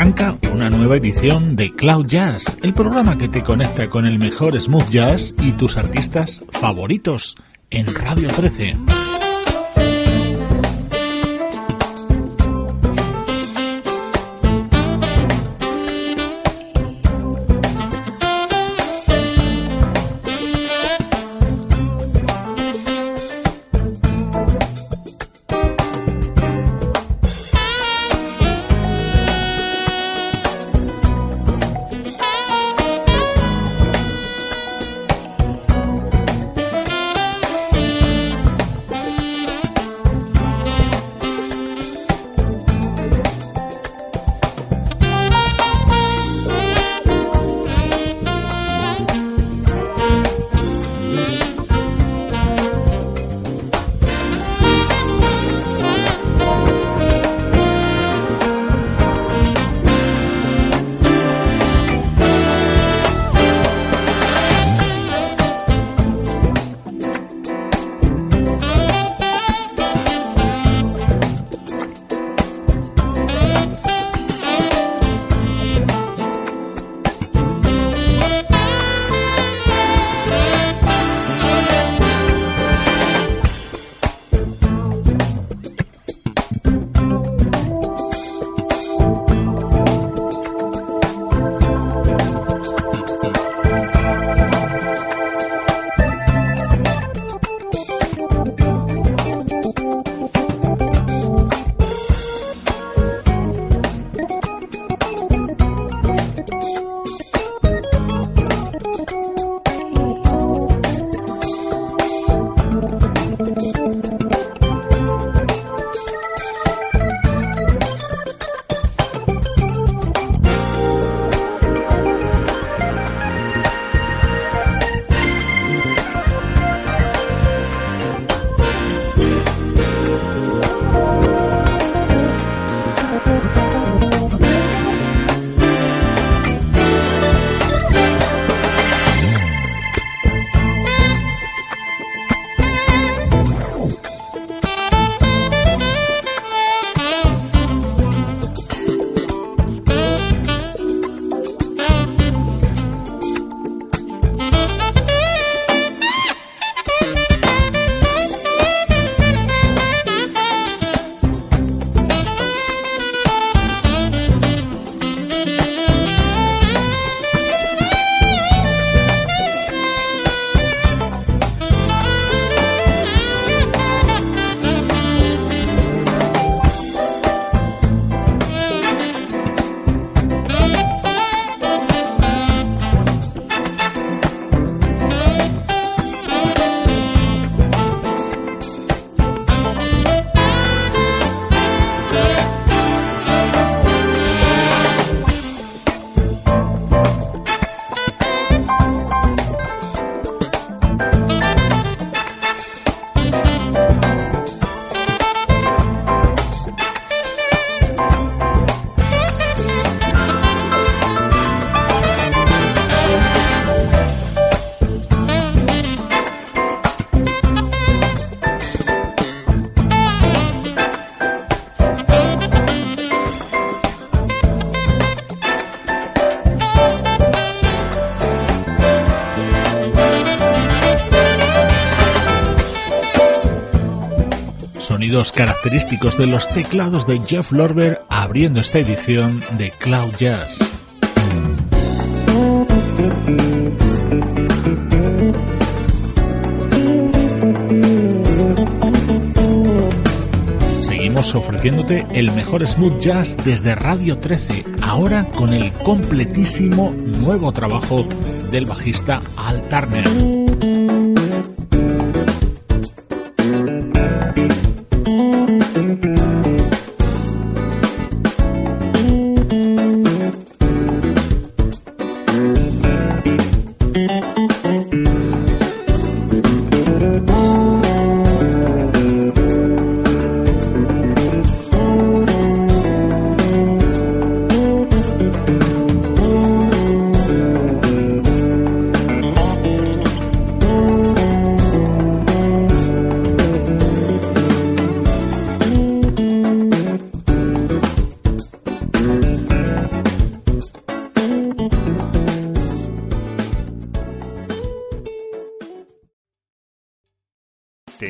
Arranca una nueva edición de Cloud Jazz, el programa que te conecta con el mejor smooth jazz y tus artistas favoritos en Radio 13. Sonidos característicos de los teclados de Jeff Lorber abriendo esta edición de Cloud Jazz. Seguimos ofreciéndote el mejor smooth jazz desde Radio 13, ahora con el completísimo nuevo trabajo del bajista Al Turner.